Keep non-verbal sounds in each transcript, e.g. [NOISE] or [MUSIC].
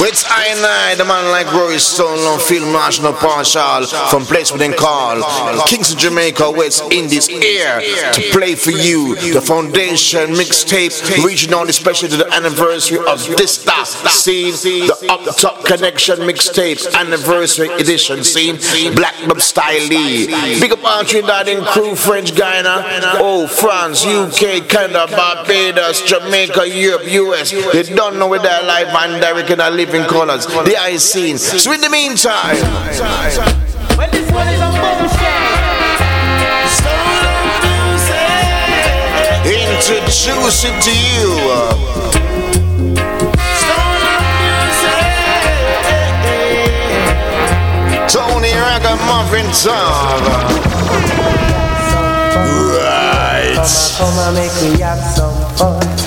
With I and I, the man like Rory Stone, on film national partial from place within call. And Kingston, Jamaica, West Indies air to play for you the foundation mixtape, regional, especially to the anniversary of Dysta scene, the up top ConeXXion mixtape anniversary edition scene, Black Bob Style Lee. Big up all Trinidad and crew, French Guyana, oh France, UK, Canada, Barbados, Jamaica, Europe, US. They don't know where they're live and direct in a living colors. The eye scene. So in the meantime. Well, this one is a Introduce it to you. Uh, Tony Ragamuffin Tom. Right. Come and make me have some fun.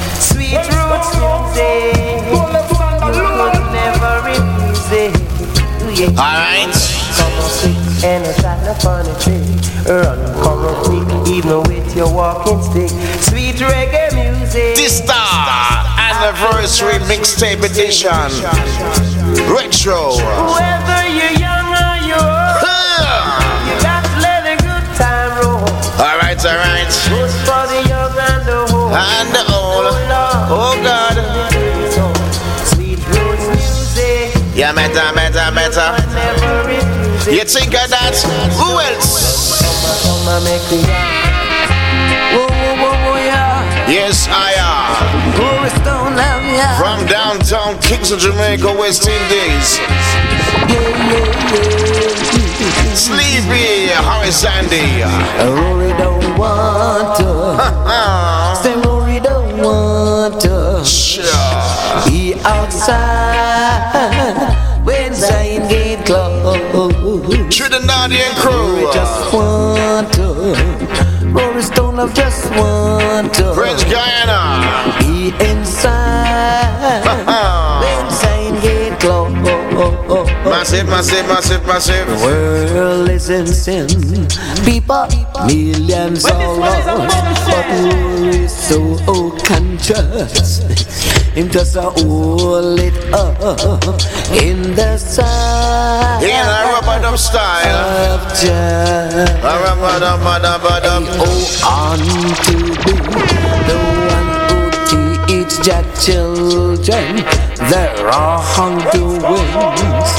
Alright. Come on quick and a shot of funny trick. Run, come on quick, even with your walking stick. Sweet reggae music. Dysta anniversary mixtape edition. Retro. Whether you're young or you're old, you got to let a good time roll. Alright, alright. Never. You think of that? Who else? Yes, I am. Rory Stone love, yeah. From downtown Kingston, Jamaica, West Indies. Sleepy, Horace Andy. Rory don't want to. Say Rory don't want to. Sure. He outside Trinidadian crew. Just want to. Rory Stone love just want to. French Guyana. He inside [LAUGHS] Massive, massive, massive, massive. world is in sin. People, millions all lost, but who is so conscious? Him just a hold it up in the sun. In a rubber dub style. of Jah. A rubber dub, rubber dub. Oh, on to be the one who teach Jah children there are wings,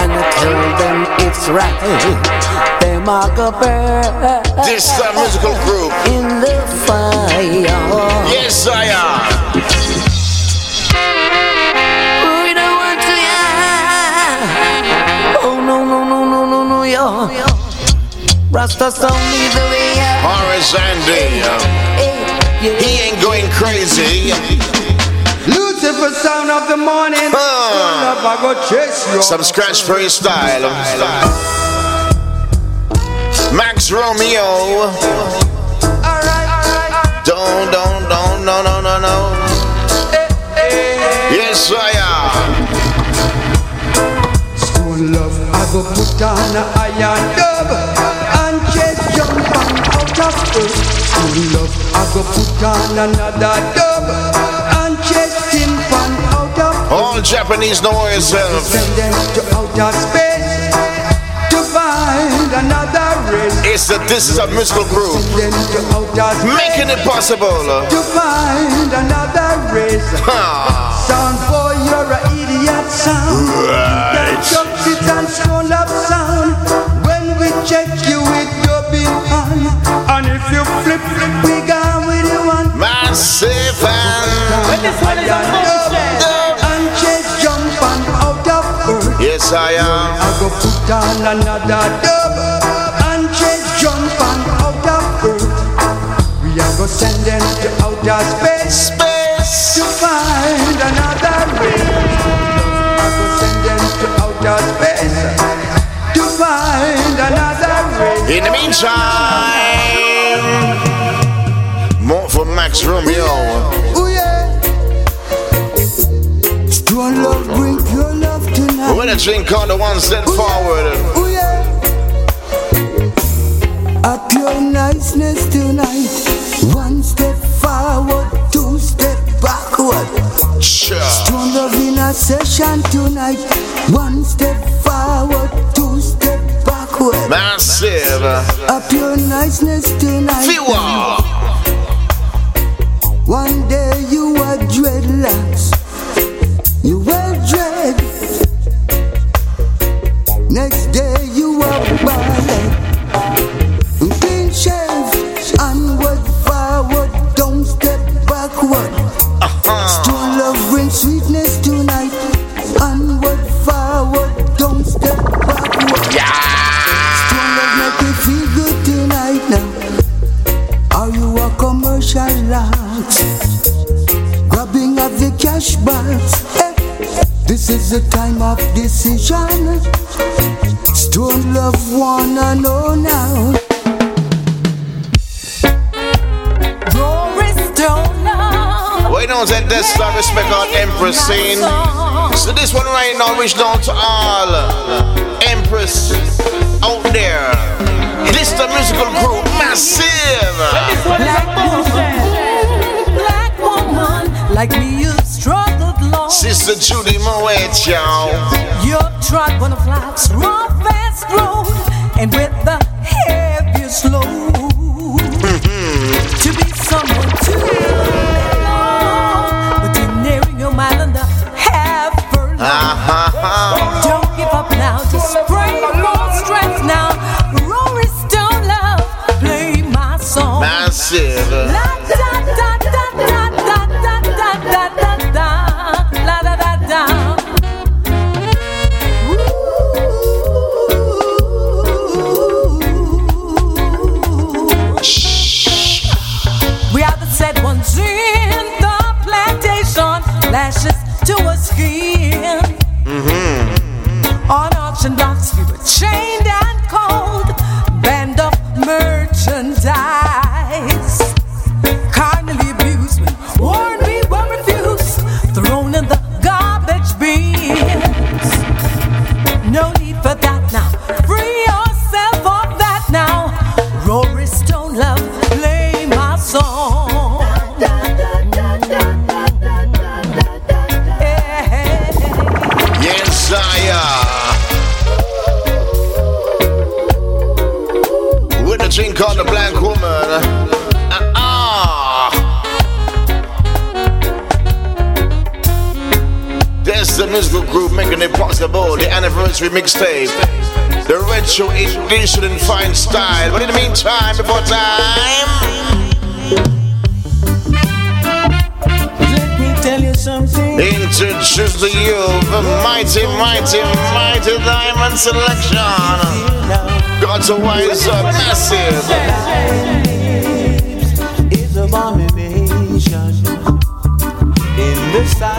and I tell them it's right. Them are go burn This is a musical group. in the fire. Yes, I am. We don't want to. Oh no no no no no no yeah. Rasta sound me the way. Horace Andy. Um, hey, yeah. He ain't going crazy. Lucifer sound of the morning. Turn up, I go chase you. Some scratch freestyle. Max Romeo. Don't, don't, don't, no, no, no, no. Yes, I am. Stone love, I go put on a iron dub and chase jump on out of earth. Stone love, I go put on another dub and chase tin pan out of All Japanese know yourself. Uh, Send them to outer space to find another race. It's that this is a musical group. Send them to outer space Making it possible. to find another race. [LAUGHS] Sound boy, you're an idiot sound. Right. That and stone love sound. When we check you flip, flip, we gone with you one. Massive and This one is a motion. And chase jump and out of earth. yes, I am. I go put on another dub and chase jump and out of earth. We are go send them to outer space. Space. to find another way. I go send them to outer space to find another way. In the meantime, Max Romeo. Ooh yeah. Stone love, bring your love tonight. When a drink on the one step forward. Ooh yeah. Up your niceness tonight. One step forward, two step backward. Sure. Stone love in a session tonight. One step forward, two step backward. Massive. Up your niceness tonight. Fewer. One day you are dreadlocks. You wear dread. Next day you are ballet. Is the time of decision. Stone love wanna know now. We know that this love respect our Empress scene. So this one right now reach down to all Empress out there. This the musical group Massive. One is a. Black woman like me, long. Sister Judy Mowatt, y'all. You trod one of life's roughest road, and with the heaviest load. Anniversary mixtape. The retro edition in fine style. But in the meantime, before time. Let me tell you something. Introduce to you the mighty, mighty, mighty diamond selection. Got to wise up massive. It's abomination in the sight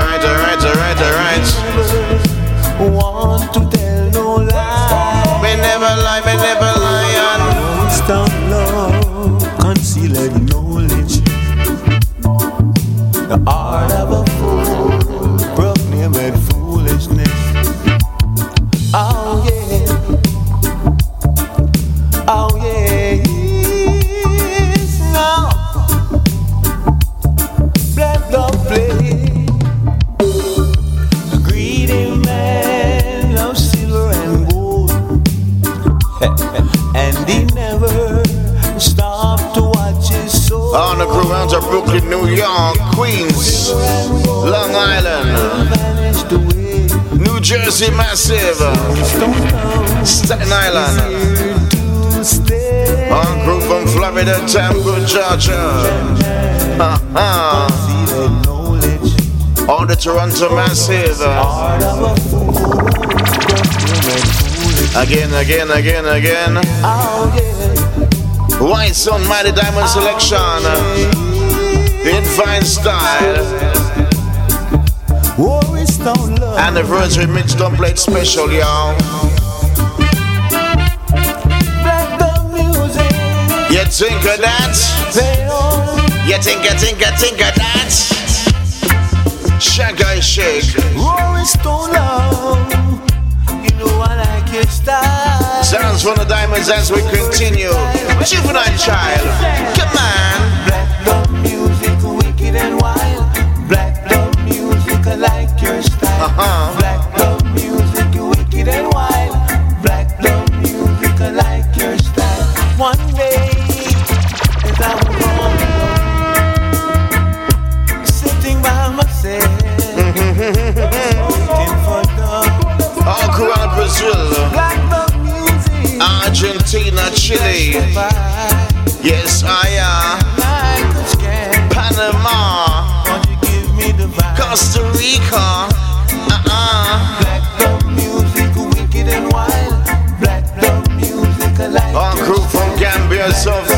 Alright, alright, alright, alright. Want to tell no lie. Me never lie, me never lie. and Stop love, concealed knowledge. The temple judge. Uh-huh. All the Toronto massive. Again, again, again, again. White on Mighty Diamond Selection. In fine style. Anniversary mixed on play special, y'all. Tinker dance. Yeah, tinker, tinker, tinker dance. Shanghai shake. Rolling Stone love. You know I like your style. Sounds from the diamonds as we continue. Juvenile child. Come on. Chile. Yes, I am. Panama? Costa Rica. Uh-uh. Black music, wicked and wild. Black music, All crew from Gambia, South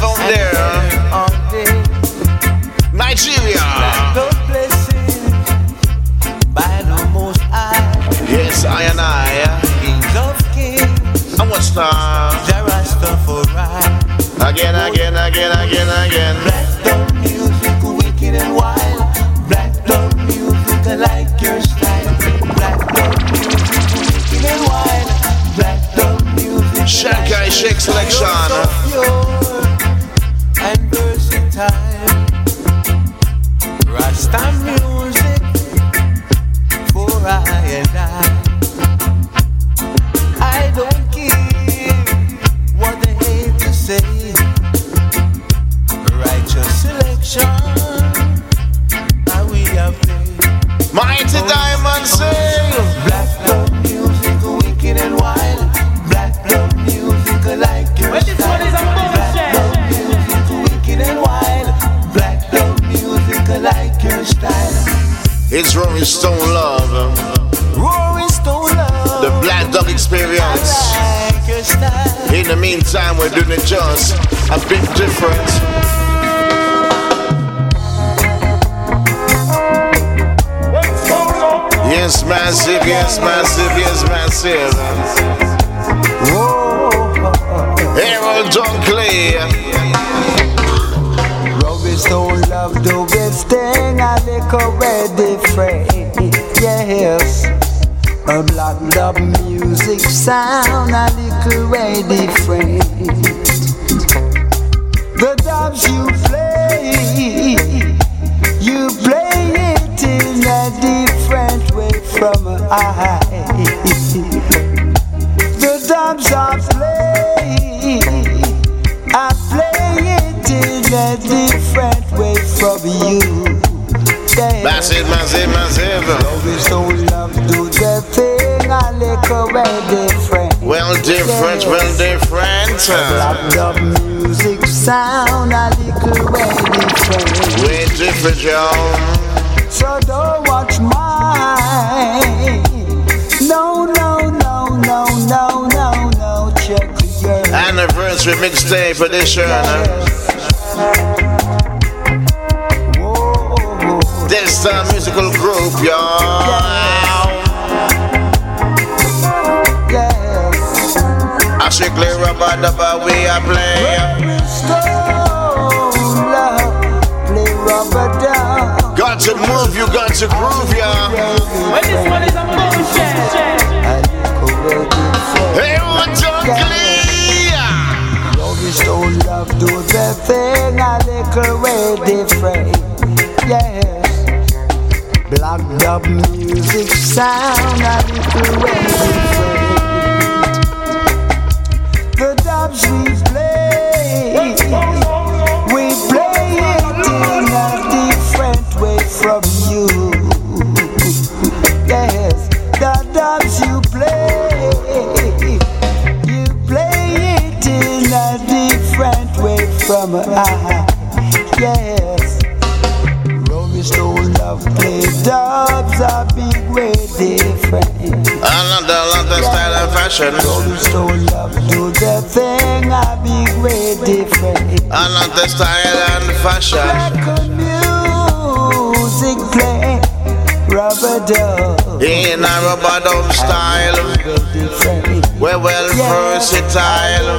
out there. All day, Nigeria. the blessing by the Most High, Yes, I and I. And what's that? Jah Rastafari. Again, again, again, again, again. Black love music, wicked and wild. Black love music, I like your Shankai Shake Selection. versatile. Rasta music for I and I. I don't care what they hate to say. Righteous selection. Mighty Diamond sing. It's Rolling Stone Love. Rory Stone love, The Black Dog Experience. like. In the meantime, we're doing it just a bit different. Yes, massive, yes, massive, yes, massive. Errol Dunkley. Rory Stone love the best thing I little way different. Yes. A black dub music sound a little way different. The dubs you play, you play it in a different way from I. The dubs I play, I play it in a different way from you. Yeah. Massive, massive, massive. We so love do the thing a little way different. Well, different, well, different. Black dub music sound a little way different. Way different, y'all. So don't watch mine. No, no, no, no, no, no, no. Check your Anniversary mixtape edition. Whoa. This uh, musical group, y'all. Yes. I should clear up the bar we are playing. Stone love, play rubber down. Got to move, you got to groove, y'all. Well, this one is a bullshit. A little way different. Hey, what Dunkley? Rolling Stone love do the thing a little way different. Yes. Black dub music sound way different. The dubs we play, we play it in a different way from you. Yes, the dubs you play, you play it in a different way from I. Yes, dubs a big way different. Another, another style and fashion. Rolling Stone love do the thing a big way different. Another style and fashion. Record music play, rubber dub. In a rubber dub style. We're well versatile.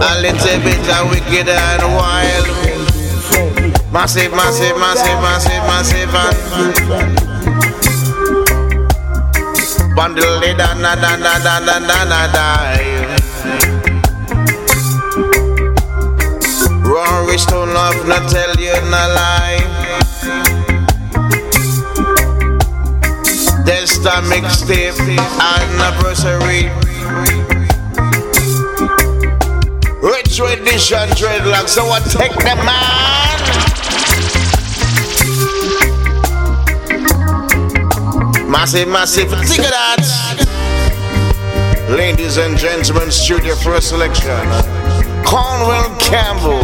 A A little bit of wicked and wild. Massive, massive, massive, massive, massive, and bundle it da da da da da da da da da. Rory Stone love, not tell you no lie. That's the mixtape anniversary. Rich edition dreadlocks, so I take the man. Massive, massive, think of that. Ladies and gentlemen, studio first selection. Cornell Campbell.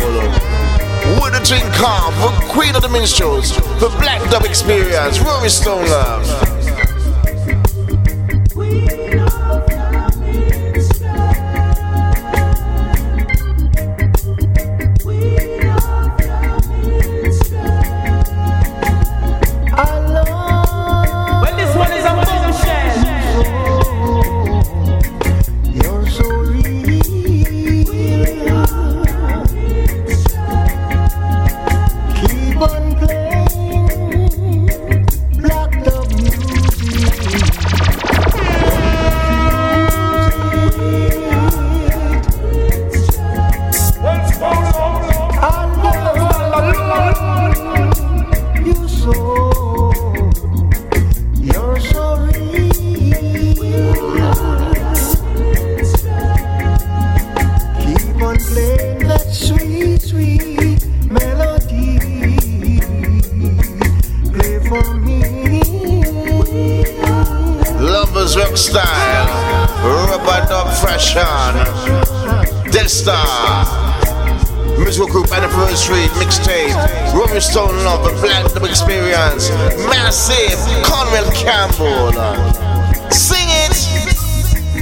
With the twin car for Queen of the Minstrels. For Black Dub Experience. Rory Stone Love.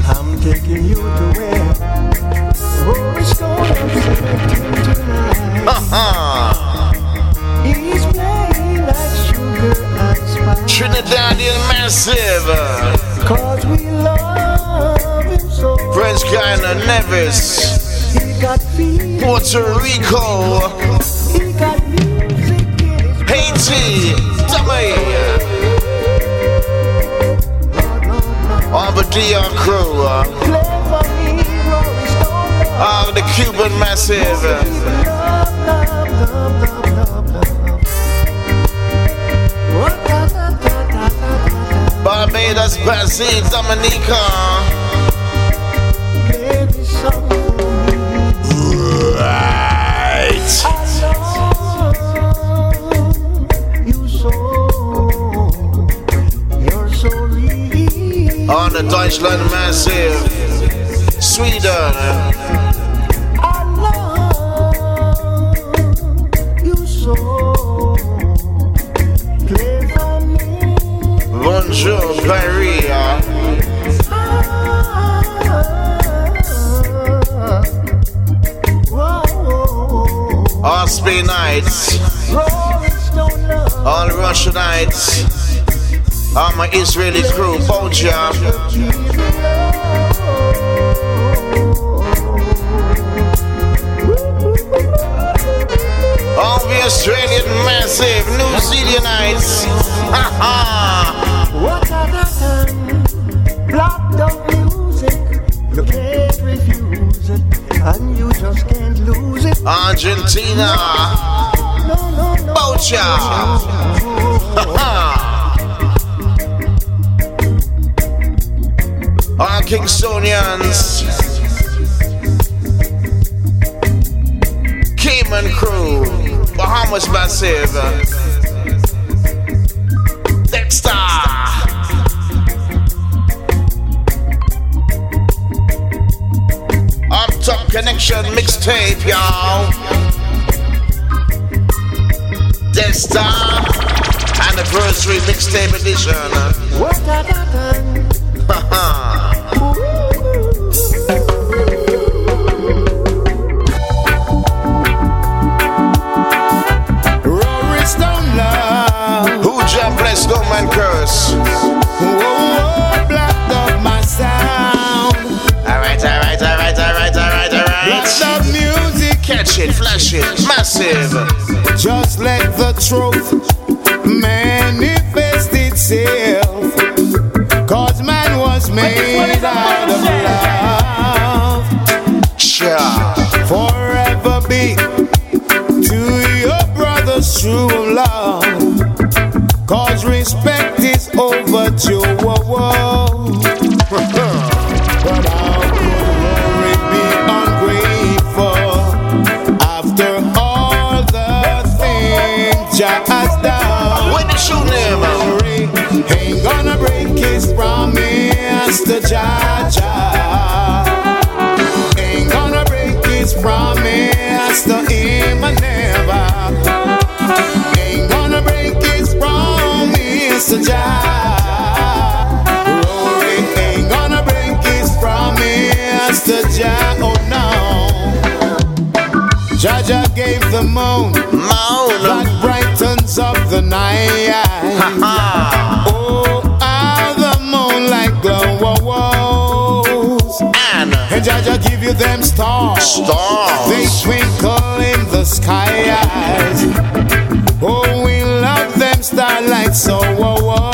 I'm taking you to where Rory Stone is Trinidad is massive. Cause we love him so. French Guyana Nevis. Puerto Rico. Haiti. Dummy. the DR crew. Uh. all the Cuban massive. Barbados, Brazil, Dominica. Right. On the Deutschland Massive, Sweden. Paris. Whoa. All Spain nights. Rolling Stone love. All All my Israeli crew. Boja. All the Australian Massive. New Zealandites. Ha ha. Argentina. Bocha. [LAUGHS] Our Kingsonians. Cayman crew. Bahamas Massive. ConeXXion mixtape, y'all. This time, Anniversary mixtape edition. What of music. Catch it, flash it, massive. Just let the truth manifest itself. Cause man was made out of love. Sure. Forever be to your brother's true love. Cause respect is overdue. Whoa, whoa. Ain't gonna break his promise to him never. Ain't gonna break his promise to Jah. Rory ain't gonna break his promise to Jah. Oh no. Jah Jah gave the moon And Jah Jah give you them stars. stars. They twinkle in the skies. Oh, we love them starlight so. Whoa, whoa.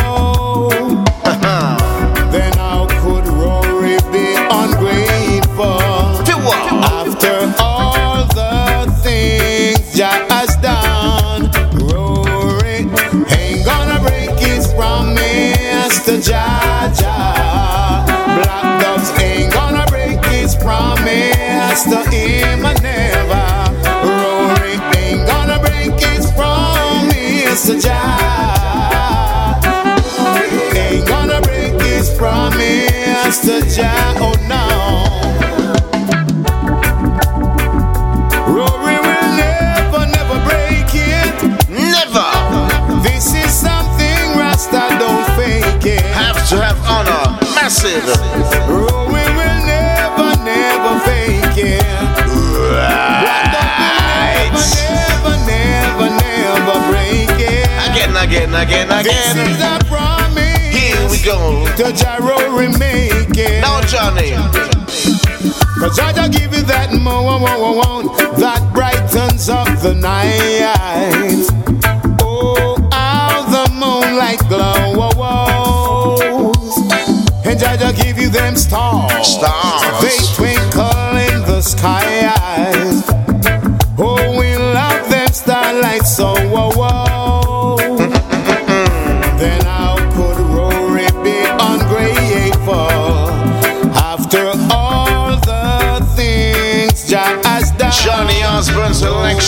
To Jah. Oh no. Rory will never, never break it. Never This is something Rasta don't fake it. have to have honor. Massive. Rory will never, never fake it. Right. Never, never, never break it. Again, again, again, This is again. a. Go. To make it. Now, Johnny. Cause Jah give you that mo mo mo mo that brightens up the night. Oh, how the moonlight glows. And Jah give you them stars. Stars. They twinkle in the skies.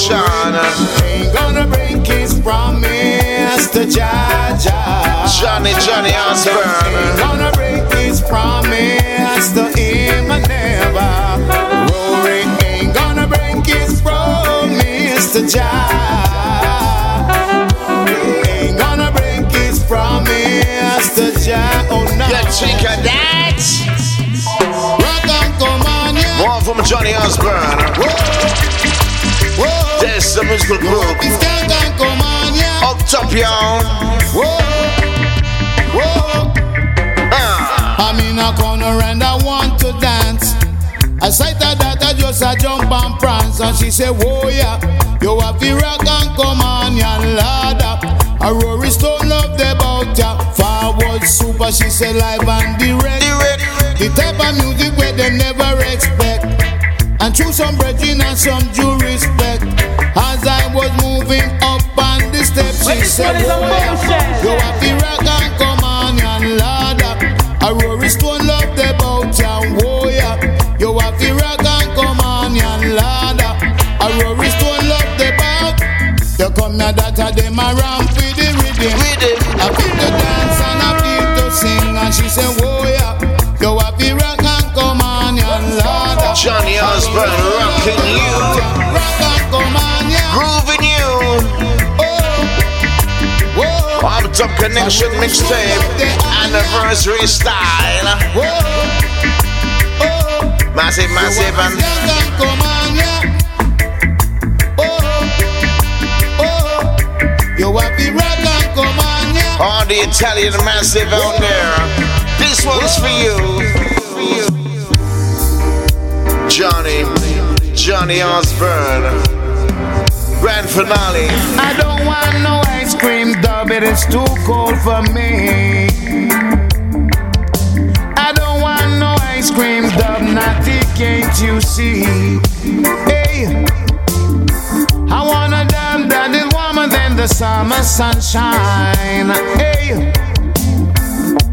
Selection. ain't gonna break his promise to Jah. Johnny, Johnny Ain't gonna break his promise to him never. Rory ain't gonna break his promise to Jah. Ain't gonna break his promise to Jah. Oh no. You think of that? And come on, yeah. More from Johnny Osborne. Whoa, whoa. The group. This can can come on, yeah. Up top, y'all. Whoa, whoa. Ah. I'm in a corner and I want to dance. I sight her that I just a jump and prance and she say, Whoa yeah, you have the rock and come on ya ladder. A Rory Stone love the bout ya. Forward super, she say live and direct. Ready? The type of music where them never expect. And through some brethren and some due respect. As I was moving up on the steps, she said, one is a "Whoa, you have the rock and come on and ladder. A Rory Stone love the ya, whoa yeah. You have the rock and come on and ladder. A Rory Stone love the bout. You come here that a them ramp with the rhythm. I feel to dance and I feel to sing and she whoa yeah. You have the rock and come on and ladder. Johnny Osborne top ConeXXion mixtape. Anniversary style. Massive, massive, and. Oh, oh, all the Italian massive out there. This one's for you. Johnny, Johnny Osborne. Grand finale. I don't want no cream dub, it is too cold for me. I don't want no ice cream dub, not the can't you see? Hey, I want a dub that is warmer than the summer sunshine. Hey,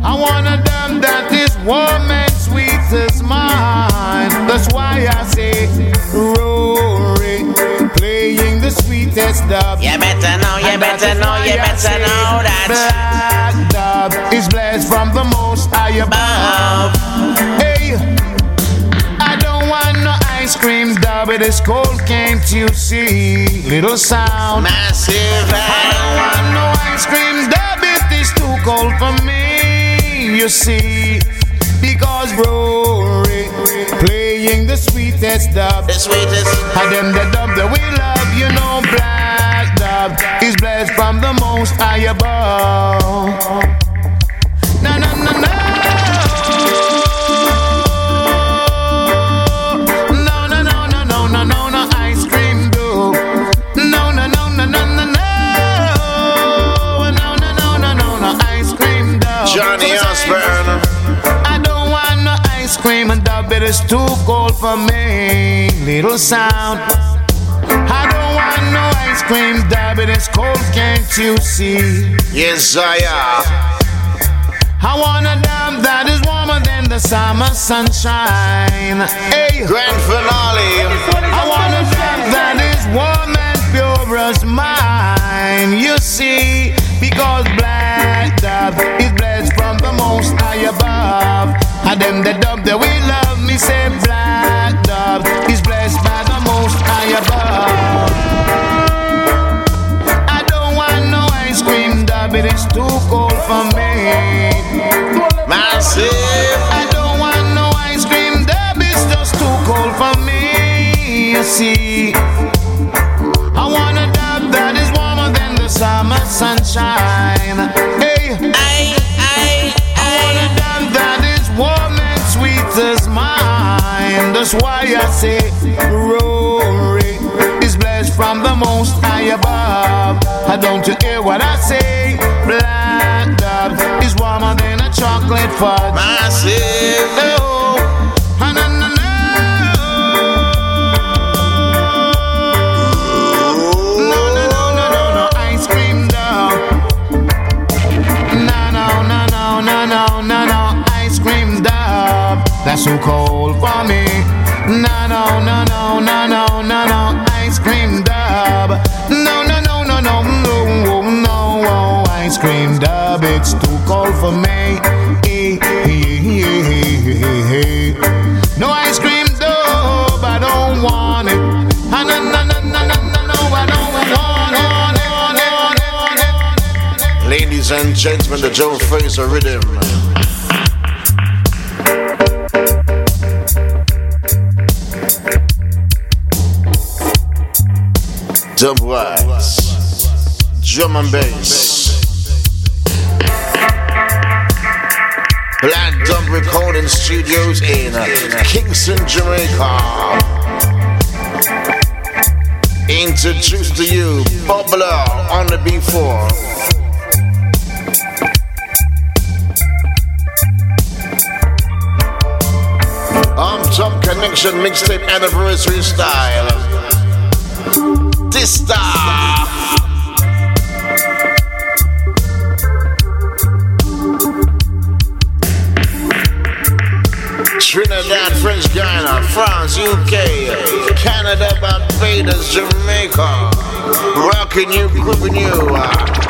I want a dub that is warm and sweet as mine. That's why I say, sweetest dub. You better know, you better know, you better know that. Black dove is blessed from the most high above. Hey, I don't want no ice cream dove, it is cold, can't you see? Little sound. Massive. I don't want no ice cream dub, it is too cold for me, you see. Because Rory playing the sweetest dub. The sweetest. And them the dub that we love, you know, black dub is blessed from the most high above. Na na na na. No no no no no no no no ice cream do. No no no no no no no. No no no no no no ice cream do. Johnny So say, Osborne. I don't want no ice cream and dub, it is too cold for me. Little sound. Ice cream is cold, can't you see? Yes, I am. I want a dub that is warmer than the summer sunshine. Hey, Grand finale. I want a dub that is warm and pure as mine. You see, because black dub is blessed from the most high above. And them the dub that we love, me say black dub is blessed by the most high above. Too cold for me. Massive. I don't want no ice cream dub, it's just too cold for me. You see, I want a dub that is warmer than the summer sunshine. Hey, Aye, aye, I want a dub that is warm and sweet as mine. That's why I say, Rory is blessed from the most high above. I don't you hear what I say? Chocolate fudge. Massive. Oh, na na na. No, no, no, no, no, no, ice cream dog. No, no, no, no, no, no, no, no, ice cream dog. That's too cold for me. No, no, no, no, no, no, no, no, ice cream dub. No, no, no, no, no, no, no, ice cream dub. It's too cold for me. Eh, eh. No ice cream dub, I don't want it. No, no, no, no, no, no, no, I don't want it. Ladies and gentlemen, the Joe Frazier rhythm. Dub wax. Drum and bass. Recording Studios in Kingston, Jamaica. Introduce to you Bubbler on the B4. I'm Tom Connection mixtape anniversary style. Dysta. France, UK, Canada, Barbados, Jamaica. Rocking you, grooving you. Uh.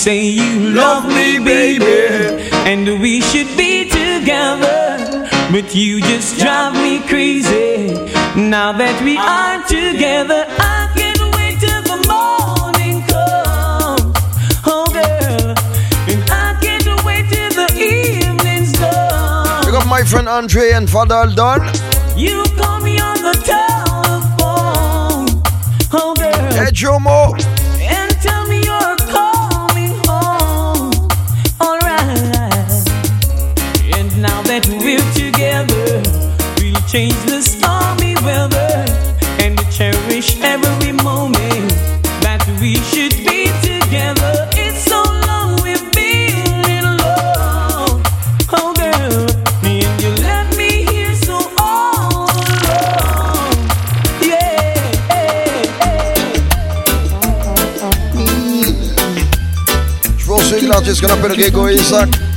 say you love me, baby, and we should be together. But you just drive me crazy. Now that we are together, I can't wait till the morning comes. Oh, girl, and I can't wait till the evening's done. Pick up my friend Andre and Father Aldon. You call me on the telephone. Oh, girl. Hey, Jomo. Change the stormy weather, and we cherish every moment that we should be together. It's so long we've been in love, oh girl, me and you left me here so all alone, yeah. Hey, hey. Mm. Rosie, laat je eens gaan op een keer gooien zak.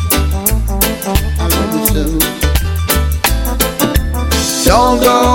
Don't go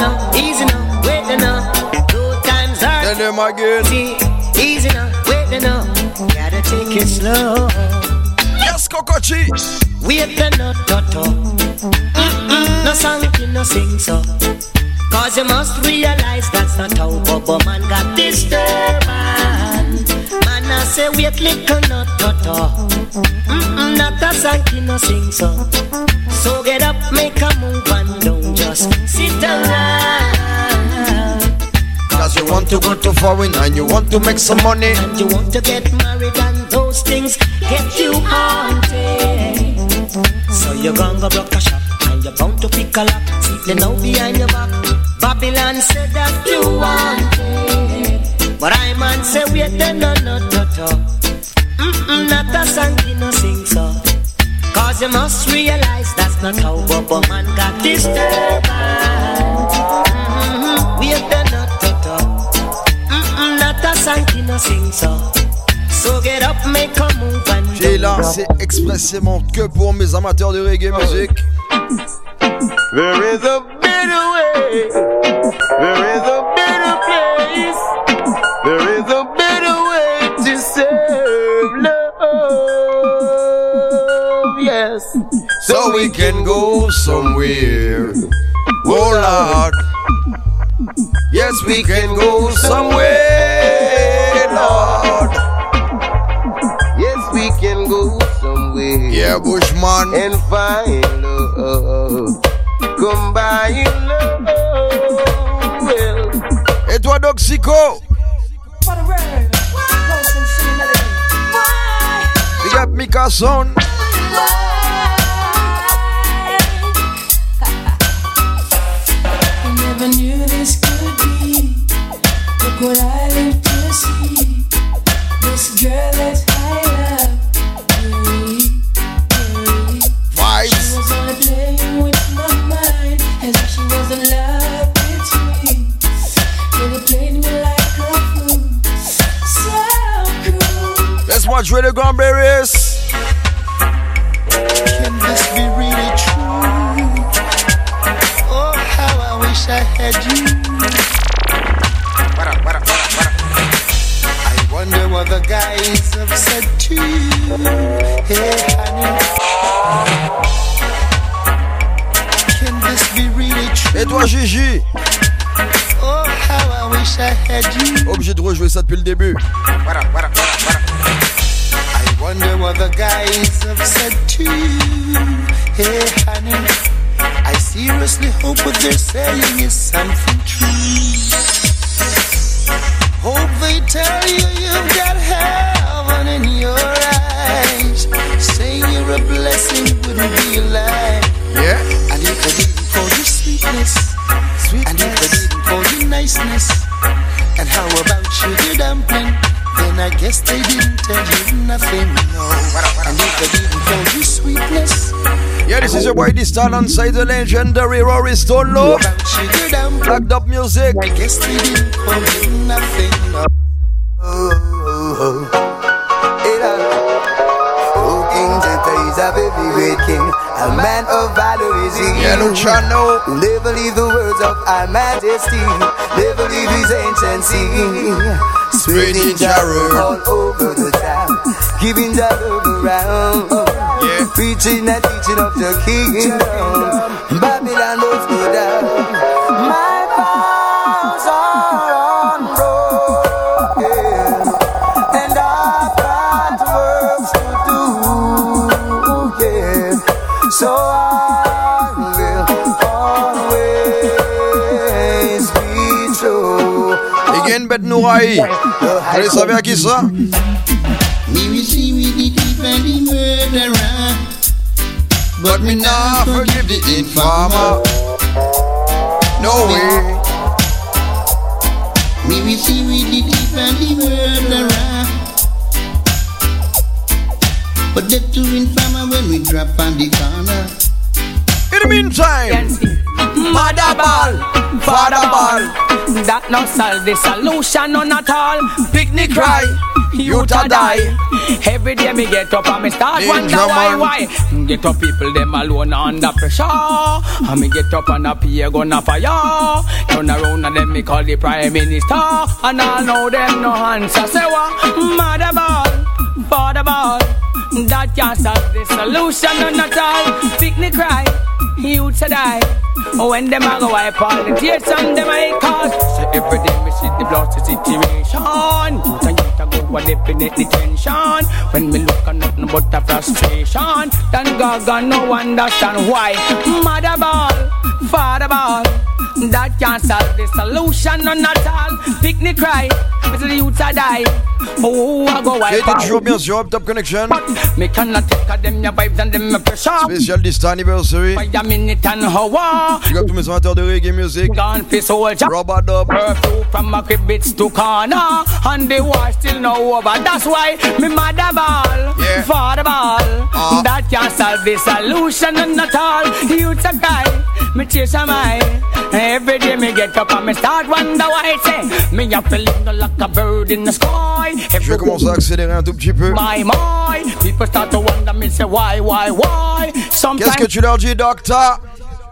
now, now, easy now, wait now. Good times are Tell them again. easy, easy now, wait now. Gotta take it slow. Yes, Kokochi. Wait a no toto. Mm-mm, no song you no sing so. Cause you must realize that's not how Bubba man got disturbed. Man, I say wait little no toto. Mm-mm, not a song you no sing so. So get up, make a move and sit around. Cause you want to go to foreign and you want to make some money. And you want to get married and those things get you haunted. So you're gonna go broke a shop and you're bound to pick a lock. Sitting out behind your back. Babylon said that you wanted. But I man say wait no no no no. Mm-mm, not a song no sing. Cause you must realize that's not how Bubba man got. Mm-hmm, no no no. Mm-mm, not a you no sing so. So get up, make a move and J'ai là, c'est expressément que pour mes amateurs de reggae music. There is a better way. There is a So we can go somewhere. Oh Lord. Yes, we can go somewhere, Lord. Yes, we can go somewhere. Yeah, Bushman. And find love. Combine love. Well, Et toi, Doxico? Big up Mika Son. I watch Ray the Granberries. Can this be really true? Oh, how I wish I had you. I wonder what the guys have said to you. Hey, honey. Can this be really true? Et toi, Gigi? Oh, how I wish I had you. Obligé de rejouer ça depuis le début. I wonder what the guys have said to you. Hey, honey. I seriously hope what they're saying is something true. Hope they tell you you've got heaven in your eyes. Say you're a blessing wouldn't be a lie. Yeah. And if they didn't call you sweetness, sweetness. and if they didn't call you niceness, and how about sugar dumpling? Then I guess they didn't tell you nothing. No. And if they didn't call you sweetness, Yeah, this is your boy Dysta alongside the legendary Rory Stone Love. about sugar dumpling, Blacked up music. I guess they didn't you nothing. No. Oh, King Jenta is a very great king, a man of valor is he. Yeah, Luciano. Never leave the words of our majesty, never leave his anciency. Spreading Jarrah all over the town, giving Jarrah around. Preaching and teaching of the kingdom, Babylon must go down. My vows are unbroken, and I've got works to do. Yeah, so I will always be true. Again, Bet Nouraï. Allez, savez à qui ça? Me we see we the thief and the murderer, But me not forgive the informer. No way. Me we see we the thief spread the word around. But they're too inflammable when we drop on the corner. In the meantime, Mother ball, father ball. That not solve the solution, none at all. Picnic cry, you to die. Every day me get up and me start Danger wonder why, why. Get up people them alone under pressure. And me get up and a peer gonna fire. Turn around and then me call the prime minister. And I know them no answer. Say what? Mother ball, father ball. That can't solve the solution, none at all. Picnic cry, you to die. When them a go wipe all the tears from them I cause So every day we see the blood situation Youth and youth a go a definite detention. When me look at nothing but a frustration. Then God no understand why. Mother ball, father ball That can't solve the solution none at all. Picnic cry, but the youth a die Oh, I go était all toujours bien sûr Top ConeXXion. Me cannot take them your vibes and them your pressure Spécial this anniversary. By a minute and hour Big up tous mes amateurs de reggae music. Gone for soldier Rubber dub. Curfew from a crib it's to corner And the war still no over That's why me mother ball Yeah. Father ball Ah. That can't solve the solution None at all Youth a guy Me chase a my Every day me get up and me start wonder why Say me a feeling like a bird in the sky. Je vais commencer à accélérer un tout petit peu. My, my People start to wonder me say why, why, why? Sometimes Qu'est-ce que tu leur dis, docteur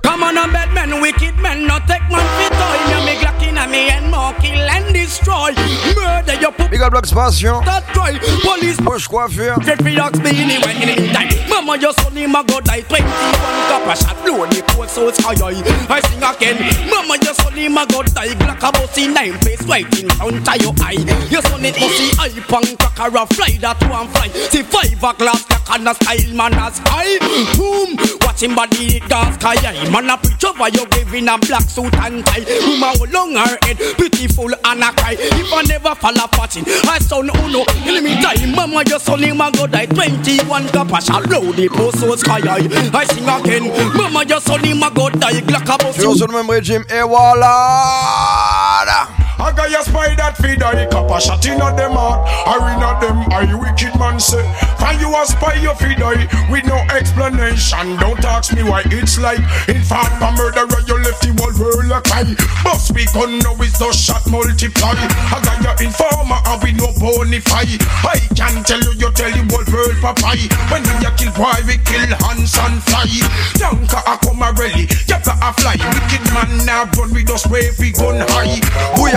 Come on, a bad men, wicked men, not take man for toy. Me me Glock in a me and more kill and destroy. Murder your pop Big up Block Passion. that try. Police Push coiffure. Get free ox be anywhere in the meantime. Mama, your son him a go die. 21 cup a shot, blow the cold so it's high. I sing again. Mama, your son him a go die. Glock a bossy nine face right in front of your eye. Your son it bossy eye punk cracker a fly that one fly. See five o'clock clock and a style man a sky. Boom, watch him body gas sky. Man a preach over your grave in a black suit and tie. Woman hold long her head, pitiful and a cry. If I never fall a patching, I son uno. In me time, mama your son him a go die. 21 cup a shall blow the post so sky high. I sing again, mama your son him a go die. Glock a bust Toujours sur le même régime. I got your spy that feed I a shot in them heart. I in them I wicked man say. Find you a spy your feed I with no explanation. Don't ask me why it's like. In fact a murderer you left the whole world a cry. But speak on now is the shot multiply. I got your informer and we no bonify I can tell you you tell the whole world papai When a kill boy we kill hands and fly. Danka a come a rally You a fly. Wicked man now run we just wave we gun high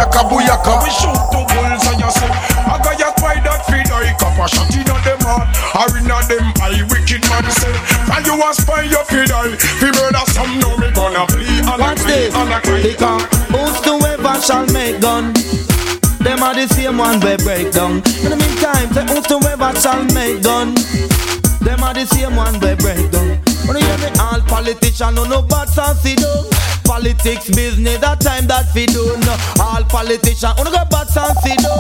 Booyaka booyaka. We shoot two bulls and you say I got your spy that feed I cup a shot in a them heart. Or in a them eye wicked man say Can you a spy your feed I Fi murder some now me gonna flee and a Watch this, and because whosoever shall make gun, them are the same one we break down. In the meantime, say whosoever shall make gun, them are the same one we break down. When you hear me, all politicians no no bad do. Politics business, that time that fi do no. All politicians, wanna go bad do.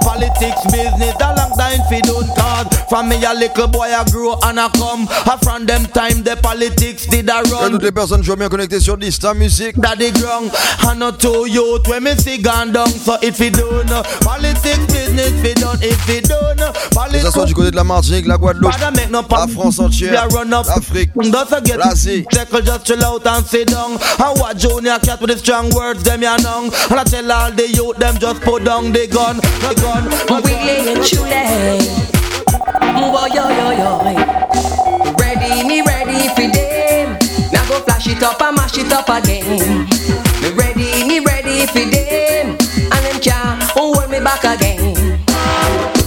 Politics business, that long time fi do cause from me a little boy I grow and I come. And from them time the politics did a run. toutes les personnes bien connectées sur Dista Music. Daddy ground and not to youth when me see gone down so if you don't know politics business fi done if you don't know Que ça soit du côté de la Martinique, la Guadeloupe, no la France entière, l'Afrique Don't forget l'Asie. Tackle just chill out and sit down And what junior cat with the strong words them ya know And I tell all the youth them just put down the gun The gun Wiggly and chule. Boy, yo, yo, yo. Ready, me ready for them. Now go flash it up and mash it up again. Me ready, me ready for them. And them can't hold me back again.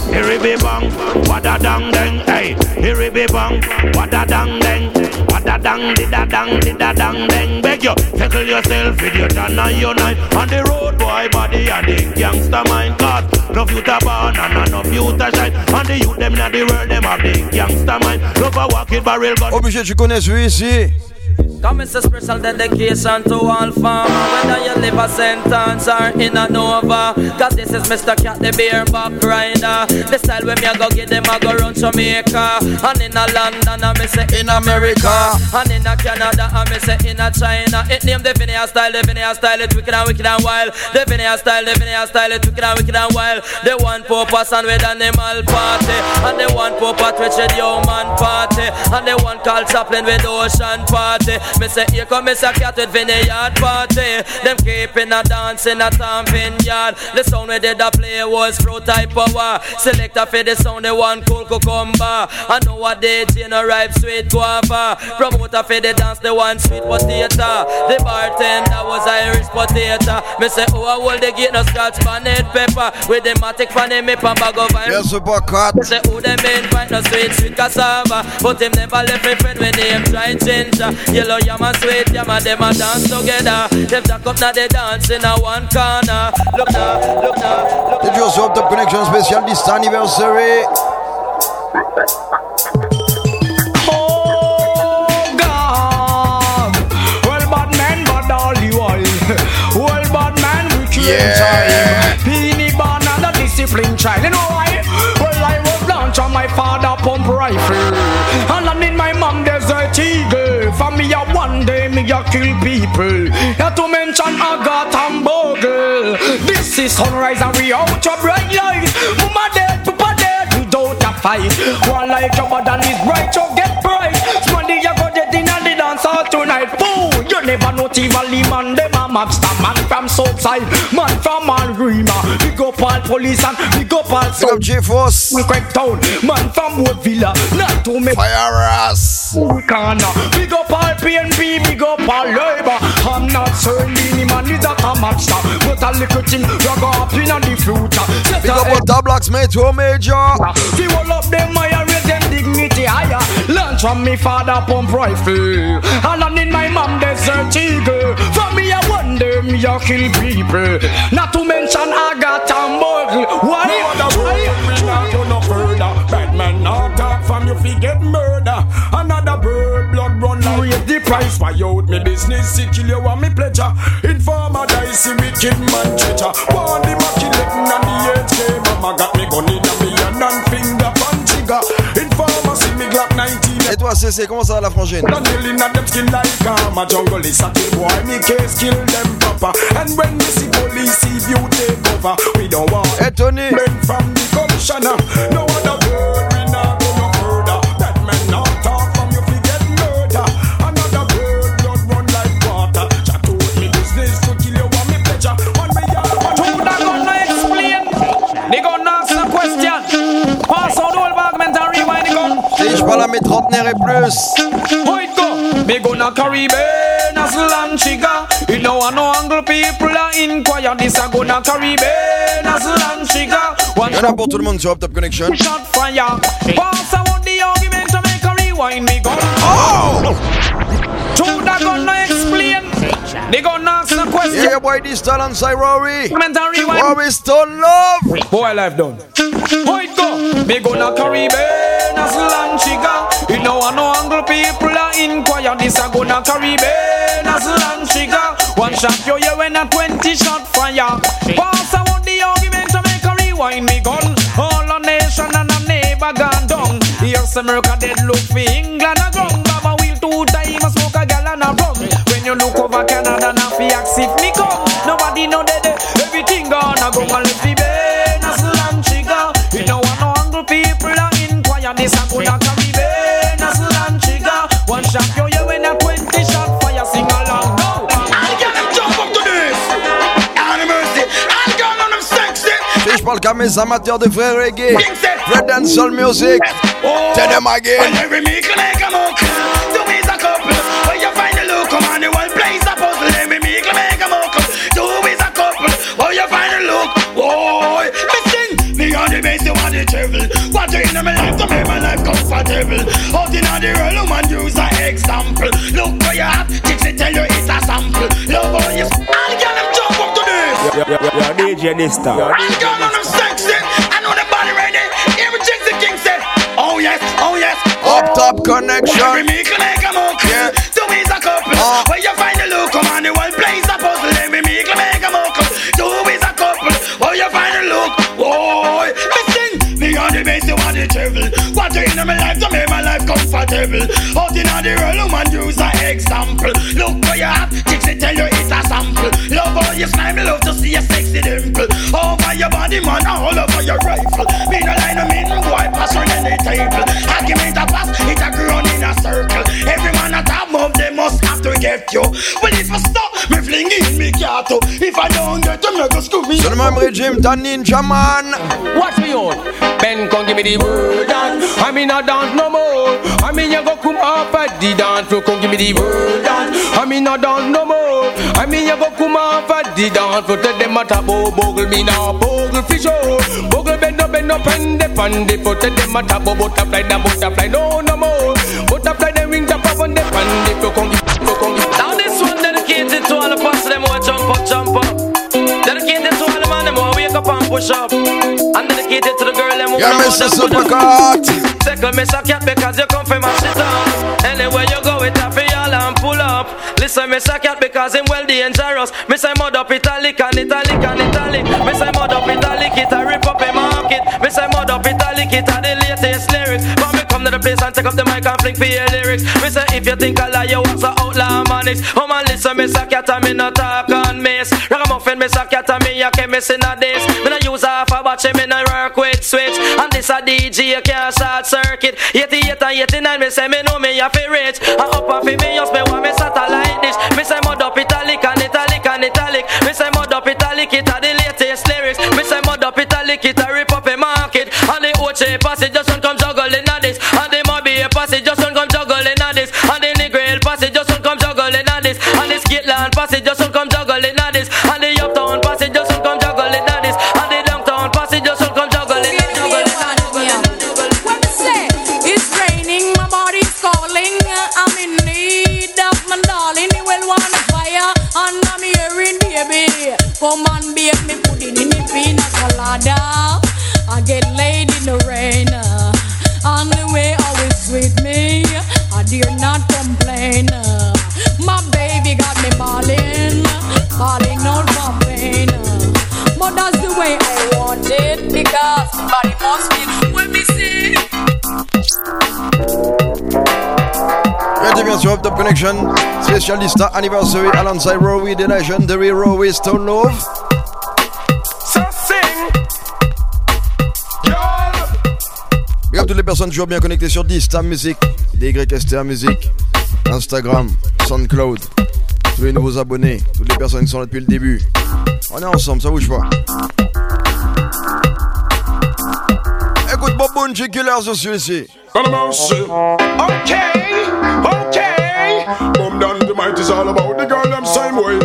Here be bang, what wada dang dang, hey. Here be bang, what wada dang dang, wada dang di da dang di da dang dang. Beg you, tackle yourself with your gun and your on the road, boy body and the gangster mind. Cause no future born and no future shine. And the youth them na the world them have the gangster mind. Love a walk it barrel gun. Obligé, tu connais celui-ci. Come it's a special dedication to all farmer Whether you live a sentence or in a Nova. Cause this is Mr. Cat the beer back rider. The style when me a go get them a go run Jamaica. And in a London I me say in America. And in a Canada I me say in a China. It name the Vinaya style, the Vinaya style It wicked and wicked and wild. The Vinaya style, the Vinaya style It wicked and wicked and wild. The one Papa son with animal party. And the one Twitch with human party. And the one called Chaplin with ocean party Me say here come Mr. Cat with vineyard party. Them keeping a dance in a town vineyard. The sound we did a play was fruit type power Selector for the sound the one cool cucumber. I know what DJ no ripe sweet guava. Promoter for the dance the one sweet potato. The bartender was Irish potato. Me say oh I hold the gate no scotch bonnet pepper. With the matic pan him up and bag of iron. Yes, super cut. Me say who them invite no sweet sweet cassava. But him never left me friend when him try ginger Yellow yam and sweet yam and them a dance together Them jack up now they dance in a one corner Look now, look now, look C'est toujours sur Top ConeXXion spécial 10 anniversary. Oh God. Well, bad man, bad all the while. Well, bad man, we kill Yeah. time. Peony banana, discipline child. You know why? Well, I was launched on my father pump rifle. And land in my mom desert eagle. For me, a one day, me a kill people. Not to mention Agatha and Bogle. This is sunrise and we out your bright light. Mama dead, papa dead, without a fight. One like your than is bright, so get bright. Smondy, you go dead in and the dance all tonight. Boo! You never know Tivoli man, them a mobster. Man from Southside, man from Algrima. Big up all police and big up all Big up G-Force. Town, man from Wood Villa. Not to me. Fire ass. Corner. Big up all PNP, big up all labor. I'm not saying any man is that a mobster. But a little thing, you go up in the future. Set Big a up all top blocks, mate, to major. See all up them higher, raise them dignity higher. Learn from me father pump rifle. And on in my mom desert eagle. From me I wonder me a kill people. Not to mention Agatha and Bogle. Why? No other word, we not go no further. Bad man not talk from you fi get murder. Another bird, blood run and raise the price. Why out me business, see kill you want me pleasure. Informer dicey wicked man treasure. Want the maculating and the HK. Mama got me gun in a million and finger pan trigger. Informer see me Glock 19. Et toi, CC, comment ça va la frangine The kneeling parle à mes trentenaires et plus. Me gonna Caribbean as land chica. You know I know angle people are inquire. This a gonna Caribbean as land chica. One Y'en a pour tout le monde sur Up Top ConeXXion. shot fire. Pass want the argument to make a rewind me gun. Oh! Who that gonna explain? They gonna ask a question. Yeah, boy, this talent say Rory. Comment and rewind. Rory Stone Love. Boy, life done. It go? Me gonna Caribbean as land chica. You know I know angle people are inquire. This a gonna carry Caribbean as land chica. One shot you hear when a twenty shot fire. Pass want the argument to make a rewind me gun. All a nation and a neighbor gone down. Here's America dead look for England a ground. Baba wheel two time a smoke a gal and a rum. When you look over Canada now fi if me come. Nobody know that eh, everything gonna go and let find the look. Oh, listen. Me on the base, you want the travel. What you in my life to make my life comfortable. Out in the world, woman use an example. Look where you at. Dixie tell you it's a sample. Love how you. All get them jump up to this. You're DJ Nista. And girl, I'm sexy. I know the body right there. Every chick the king said, Oh yes, oh yes. Up top ConeXXion. Every me can make a move. Yeah. Two is a couple. Uh. Where you find the look, come on, the one plays a puzzle. Let me make a make a move. Two is a couple. Where you find the look. Oh, listen. Me on the bass, you want the travel. What you in my life to make my life comfortable. Out in the world, woman, use an example. Look where you at tell you it's a sample. Love how you smile, me love to see your sexy dimple. Over your body, man, all over your rifle. Me no line, me no boy, pass on any table. Argument a pass, it a grown in a circle. Every man at a move, they must have to get you. Well, if I stop, me fling in me cat. Oh. If I don't get me go school me. C'est le même régime, t'as Ninjaman. Watch me on. Ben come give me the word and I mean I dance no more. I mean you go come up at the dance floor, come give me the word and I mean I dance no more. I mean you go come up at the dance floor, tell them at a bo oh, bogle me now bogle fish oh. Bogle bend up bend up and the pan the foot, tell them at a bo butterfly the butterfly no no more. Push up. And dedicated to get to the girl them who Yeah, Mr. and. Supercat. Second miss a cat because you come from my shit up. Anywhere you go, it for y'all and pull up. Listen, miss a cat because him well dangerous. Miss I mud up italic and italic and italic. Miss I mud up italic, it a rip up a market. Miss I mud up italic, it a the latest lyrics. But me come to the place and take up the mic and fling for your lyrics. Me say if you think I lie, you was a outlaw manics. Oh man, listen, miss a cat and me no talk on miss. Ragamuffin, miss a cat and me a chemist in a this. Me no use half a batch, me no work with switch. And this a DJ, can't short circuit. 88 and 89, me say me know me a fi rich. And up and fi me just me want me satellite dish. Me say mud up italic and italic and italic. Me say mud up italic, it a the latest lyrics. Me say mud up italic, it a rip up a market. And the Oche passage just Come and bake me pudding in the pina colada. I get laid in the rain. Uh, and the way always sweet me, I dare not complain. My baby got me balling, balling out for pain. But that's the way I want it because body must feel when me see. Bienvenue bien sûr, Up Top Connection, Special Lista Anniversary alongside Rowie, the legendary Rowie Stone Love. Big up toutes les personnes toujours bien connectées sur Dista Music, DYSTA Music, Instagram, Soundcloud, tous les nouveaux abonnés, toutes les personnes qui sont là depuis le début. On est ensemble, ça bouge pas. Écoute Bob Bungie Killer sur celui-ci. Okay, okay. Boom down the might is all about the girl them same way.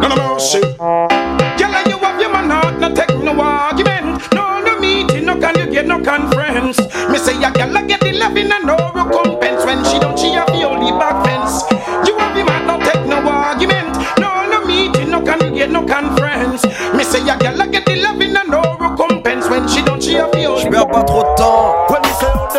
None of mercy. Girl, and you have your man heart, no take no argument. No, no meeting, no can you get no conference. Me say a girl I get the loving and no recompense when she don't she have the only back fence. You have your man, no take no argument. No, no meeting, no can you get no conference. Me say a girl I get the loving and no recompense when she don't she have the only. Je perds pas trop de temps.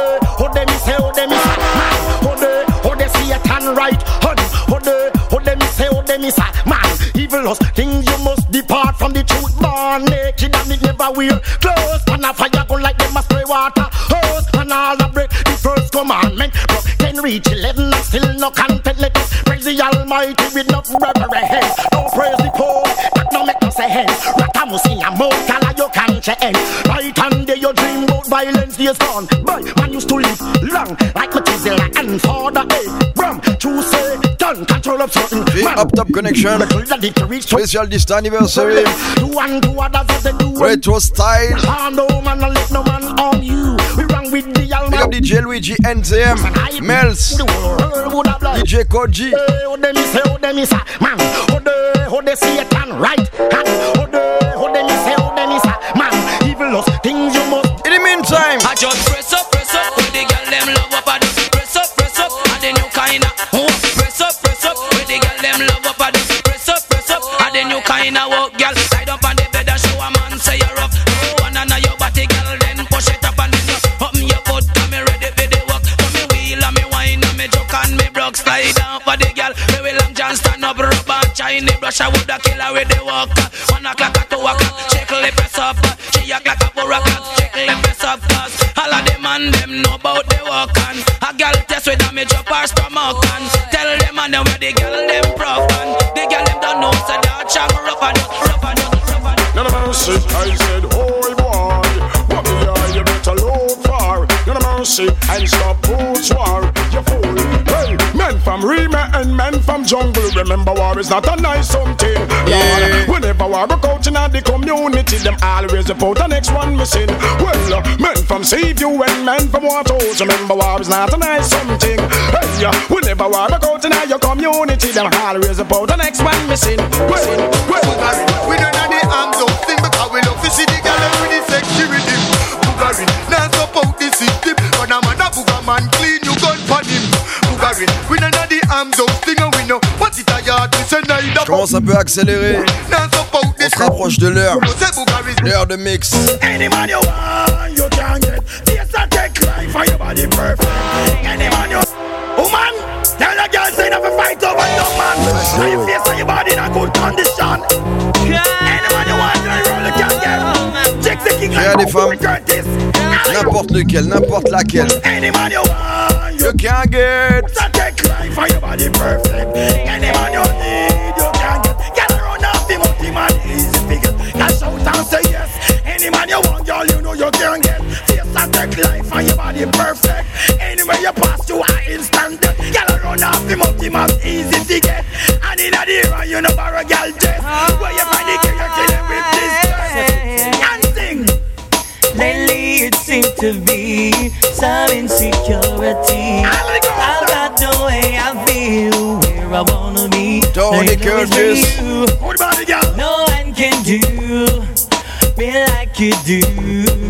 Me say de me say evilous things you must depart from the truth. Born naked and it never wear clothes. And a fire go like them a spray water hose, and all a break the first commandment. But ten reach eleven and still no content. Let us praise the Almighty with no reverence. Don't praise the poor, that no make no sense. Ratamus in a mouth, call your conscience. Right and day your dream about violence, days gone. Boy, man used to live long like Methuselah and father. Hey, done control of certain Up Top ConeXXion, Special Dysta Anniversary, Do and do others as they do. Retro Style. No man, let no man on you. We run with the Big up DJ Luigi NTM, Mels, DJ Koji. Oh, oh, say, ah, man, oh, they, oh, it and right. And oh, they, oh, them Rush, I would a killer with the walk. One o'clock at two o'clock, shackle the press up. Three o'clock at four o'clock, shackle the press up. Cause all of them and them know about the walk. And a girl test with damage up her stomach. And tell them and them where the girl them prof. And the girl them don't know, so they're chop rough and rough and rough and None of mercy, I said, oh boy, what the eye you better look for. None of mercy, and stop from Rima and men from jungle, remember war is not a nice something. Yeah. Whenever war broke out in the community, them always report the next one missing. Well, uh, men from Seaview and men from Waterhouse, remember war is not a nice something. Hey, uh, whenever war broke out in your community, them always report the next one missing. Well, well, We don't have the arms out thing because we love to see the girl with the sexy rhythm. Boogarin, now support the system. But a man a booga man Boogarin, we don't have the arms out thing and we know what it a yard we say neither. Commence un peu à accélérer. Now support On se rapproche de l'heure. L'heure de mix. Any man you want, you can get. Yes, I take life for your body perfect. Any man you Woman, tell a girl say never fight over no man. Now you face on your body in a good condition. Any man you want, you roll you can get. Chicks the king J'ai like des femmes. Curtis. N'importe lequel, n'importe laquelle. Any man you want, You can get. I take life for your body perfect. Any man you need, you can get. Get around off the multi man easy figure. Cash out and say yes. Any man you want, girl, you know you can get. Face and take life for your body perfect. Anywhere you pass, you are instant. Get around off the multi man easy to get. And in a era, you know borrow girl dress. Where you find to be some insecurity. About the way I feel, where I wanna be. Tony Like always for Curtis. you. No one can do me like you do.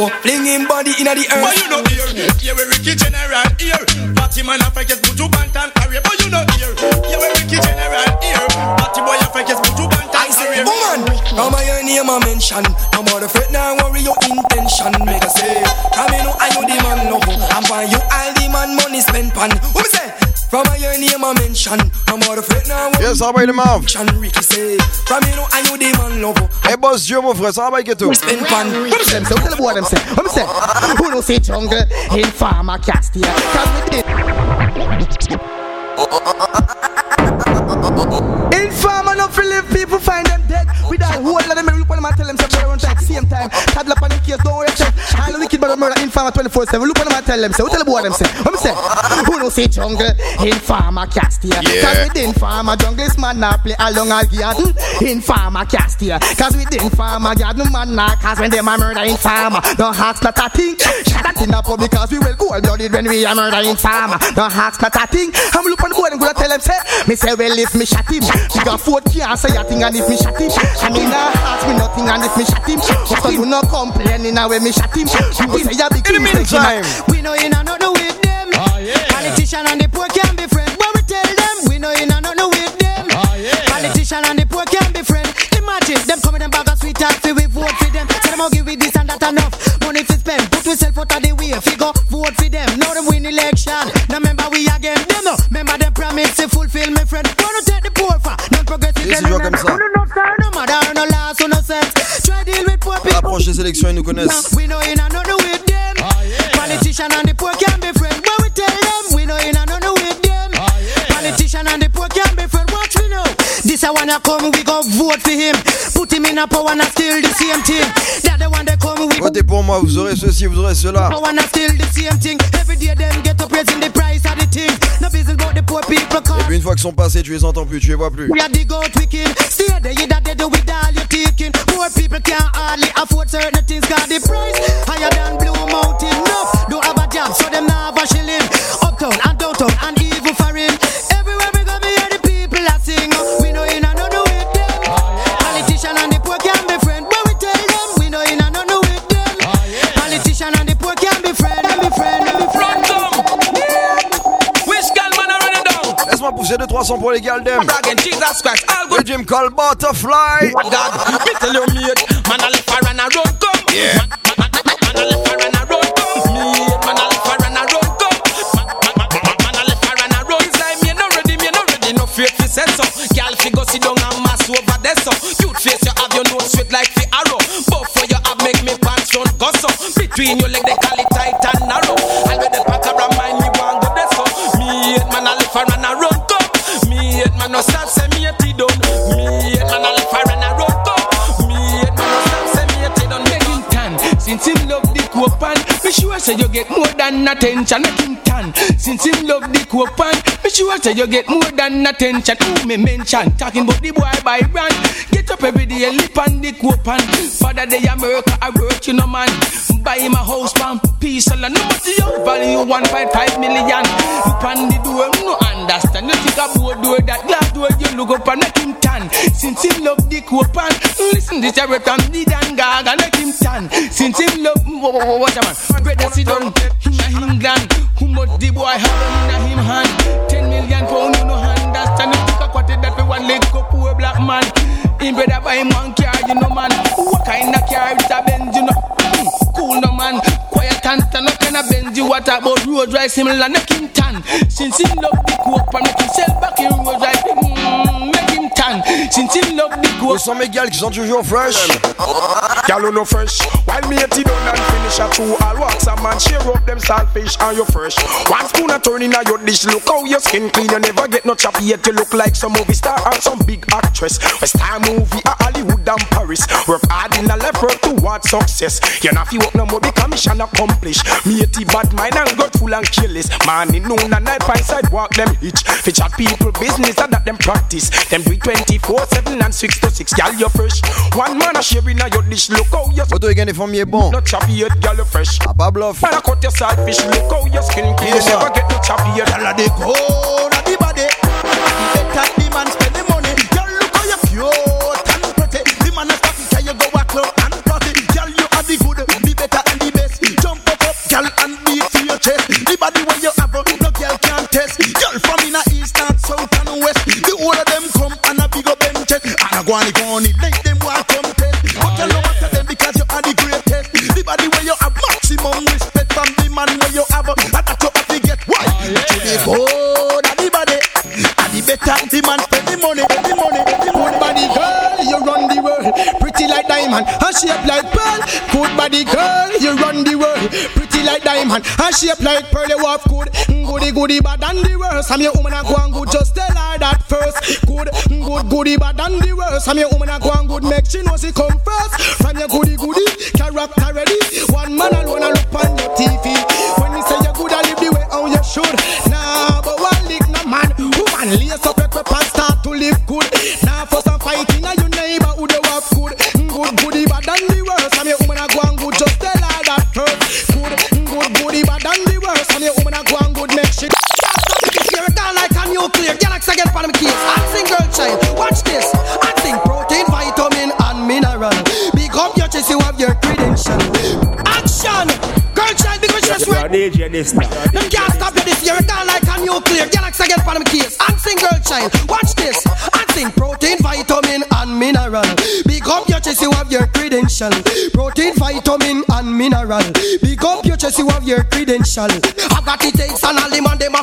Up, him body inna the earth. But you know here, here we Ricky General here. Party man a fake put you bant man no go. Eh, boss Dieu, mon frère, ça va, que tout. Spend pan. What me say? What tell the boy them say? What me say? Who no say jungle in farmer cast here? Cause we did. Informer no feel people find them dead. We die whole of them and look on them and tell them say they run at the same time. Toddler up on the case, don't worry yourself. All the wicked brother murder informer 24 7. Look on them and tell them say, what tell the boy them say? What me say? Who no say jungle in farmer cast here? Yeah. Cause we didn't farmer jungle is man now play along as garden hmm. in farmer cast here. Cause we didn't farmer garden no man now cause when them a murder in farmer. No hearts not a thing. Shut that in a pub because we will cold blooded when we are murder in farmer. No hearts not a thing. I'm look on the boy and gonna tell them say, me say well if me shot him. Me got four can't say a thing and if me shot him. I mean nah ask me nothing and if me shot him. So you no complaining now when me shot him. You go say big In the meantime. we know in another with them. Ah, Politician and the poor can be friends. But we tell them we know in another with them. Ah, Politician and the poor can be friends. Imagine them coming them bag of sweet and we vote for them. Tell them I'll give we this and that enough. Money to spend. Put yourself out of the way. Figure vote for them. Now them win election. Now remember we again. Them no. Remember them promise to fulfill me friend. Wanna take the poor for non-progressive. Toujours comme ça. No matter no or no sense. Try deal with poor À people. la ils nous connaissent. We know in another with them. Ah, Politician and the poor can be friends. This wanna come, we go vote for him. Put him in a power and still the same thing. That the one come, we Votez pour moi, vous aurez ceci, vous aurez cela. power and still the same thing. Every day them get up raising the price of the. No business about the poor people. Et Cause puis une fois qu'ils sont passés, tu les entends plus, tu les vois plus. we are the goat wicked. Stay there, you that they do with all your taking. Poor people can't hardly afford certain things. Got the price higher than Blue Mountain. No, don't have a job, so them not have a shilling. Uptown and j'ai 2-300 pour les Galdem. Le Jim call Butterfly. Yeah. Between your leg, they call it tight and narrow. No stop say me hate it done. Me hate man I live for and I run go. Me hate man no stop say me hate it done. Tan since him love the copan. Me sure say you get more than attention. Tan since him love the copan. Me sure say you get more than attention. Who me mention talking about the boy by brand. Get up every day, lip on the copan. Father day America, I work you know man. Buy him a house from peace and no your value 1.5 million. On the door, no understand. You think about door that glass door you look up and make him tan. Since him love the copan, listen this a rap and the dan gaga make him tan. Since him love what a man, brother sit down in a England. Who much the boy have in a him hand? Ten million pound you no understand. Think a quarter that for one leg go poor black man. Him brother buy him one car, you know man. What kind of car it's a Benz, you know? Cool no man, quiet and tan. No kind of Benz you what about road ride similar make him tan. Since him love the coke, and make him sell back in road ride. Mm, Chin-chin no big go There's some girl qui sont toujours fresh. Girl no fresh. While me eighty done and finish a two All walks a man share up them selfish. and you fresh. One spoon a turn in a your dish Look how your skin clean. You never get no choppy yet You look like some movie star or some big actress. West time movie a Hollywood and Paris. Work hard in a left work towards success. You not feel up no more because mission accomplished. Me eighty bad mind and gut full and careless. Morning, noon and night by sidewalk them hitch. Feature people business and that them practice. Them do 24 seven and six to six, gal you fresh. One man a sharing a your dish, look how you. But again, if I'm here, bon. No choppy yet, gal you fresh. A bad. Man a cut your side fish, look how your skin clean. You Never get no choppy yet. Gal a dey go, na the body. Better the man spend the money. Gal look how you cute and pretty. The man a stop, say you go a club and party. Gal you are the good, the better and the best. Jump up up, gal and beat to your chest. The body when you have, no gal can't test. Chest. And a go on the funny, make them want come test. But you know what them because you are the greatest. The body where you have maximum respect from the man where you have, and that you have to get why. Oh, to the of the body, and the better the man spend the money, the money, the good body girl, you run the world, pretty like diamond, and shape like pearl. Good body girl, you run the world, pretty like diamond, and shape like pearl. You have good, goody goody bad and the worst. I'm your woman and go and good, just goody bad and the worst. I'm your woman I go and good, make she know she come first. From your goody goody, character ready. One man alone and look on your TV. This Them can't stop you this year. It gone like a nuclear galaxy again for them kids. Acting girl child, watch this. Acting protein, vitamin, and mineral. Big up your chest, you have your credential. Protein, vitamin, and mineral. Big up your chest, you have your credential. I've got it takes and all the man them a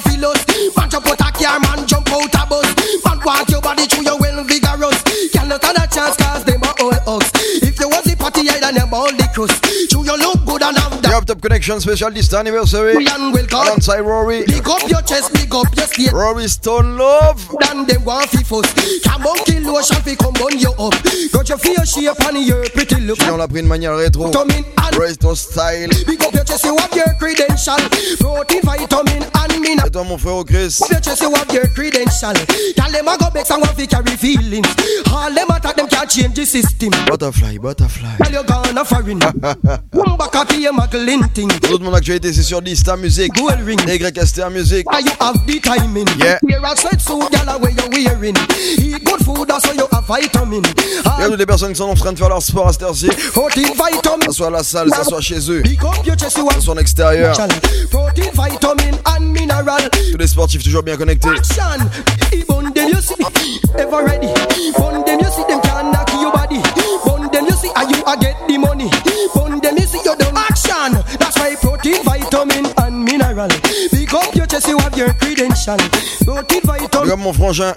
ConeXXion spécial this anniversary. Come. Alongside Rory. Big up your chest, big up your state. Rory Stone Love. Dan them want fi fuss. Come on, kill lotion fi come on you up. Got your fear shape and your pretty look. Qui on l'a pris de manière rétro. Come in and Rory Style. big up your chest, you have your credential. Protein, vitamin and mineral. Et toi mon frère Chris. Up your chest, you have your credential. Tell them I go back and want fi carry feelings. All them attack them can't change the system. Butterfly, butterfly. Tell you gonna foreign. [LAUGHS] One back up here, McLean thing. Toute mon actualité c'est sur Dysta Music. Gold ring. YSTR Music. Why you have the timing? Yeah. Wear a sweatsuit, gyal, where you wearing? Eat good food, how you have vitamin. Il y a toutes les personnes qui sont en train de faire leur sport à cette heure-ci. Protein, vitamin. Ça soit à la salle, ça soit chez eux. Big up your chest, you Ça have soit en extérieur. protein, vitamin and mineral. Tous les sportifs toujours bien connectés. Action. Ibon them you see, ever ready. Bun them you see them can knock your body. Bun them you see, and you a get the money. Bun them you see you done action. That's why protein, vitamin and mineral. Big up chest, you have your credential. Protein vitamin. Regarde mon frangin.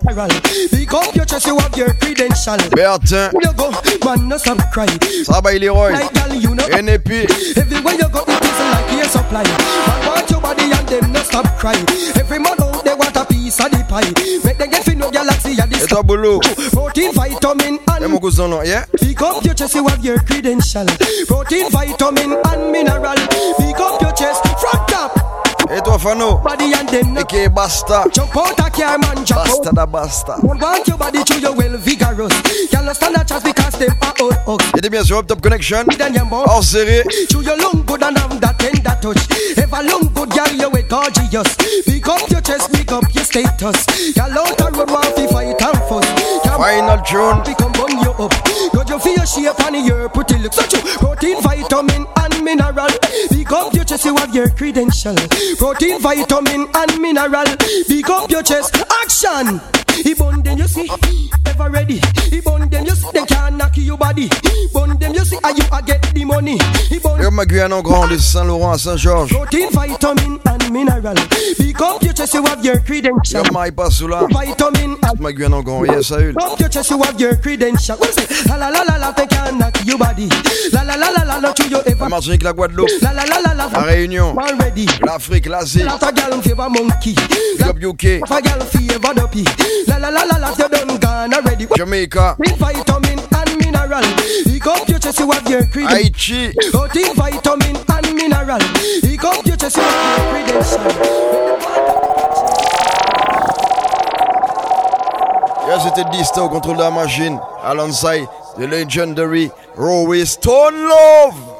Pick up your chest, you have your credential. Bertin. You go, man, no stop cry. Va, Leroy. Like girl, you know. NP. Everywhere you go, it is like air supply. Man, want your body and them no stop cry. Every man out there want a piece of the pie. Make them get fin no galaxy and this. Toi, Boulot. Protein, vitamin, and. Et mon cousin, là, yeah? Pick up your chest, you have your credential. Protein, vitamin, and mineral. Pick up your chest, front top. Et toi, Fano? Body and them est Basta. Jump out a car, man, jump Basta out. da Basta. Want your body to you well vigorous. Can't stand a chance because them are old hugs. Et bien sûr, Up Top ConeXXion. Hors série. To your lung good and have that tender touch. Ever lung good, girl, you with gorgeous. Pick up your chest, pick up your status. Girl out the road, want to fight and fuss. Final tune. Become bun you up. Got your feel shape and your pretty look. So true. Protein, vitamin, and mineral. Pick up your chest, you have your credential. Protein, vitamin, and mineral. Big up your chest. Action. He bun them, you see, ever ready. He bun them, you see, they can't knock your body. Bun them, you see, how you a get the money. He bun Regarde ma Guyane en grand de Saint-Laurent à Saint-Georges. Protein, vitamin, and mineral. Up your chest, you have your credential. Regarde Maï Passoula. Vitamin, Toute ma Guyane en grand. Yes, your chest, you have your credential. La la la la la, they can't knock your body. La la la la la, not to you ever. La Martinique, la Guadeloupe. La la la la la, La Réunion. L'Afrique, l'Asie. La ta gal favor monkey. UK. La gal. La la la la la, you done gone already. Jamaica. With vitamin and mineral. Pick up your chest, you have your credential. Haïti. Protein, vitamin and mineral. Pick up your chest, you have your credential. Yeah, c'était Dysta au contrôle de la machine. Alongside the legendary Rory Stone Love.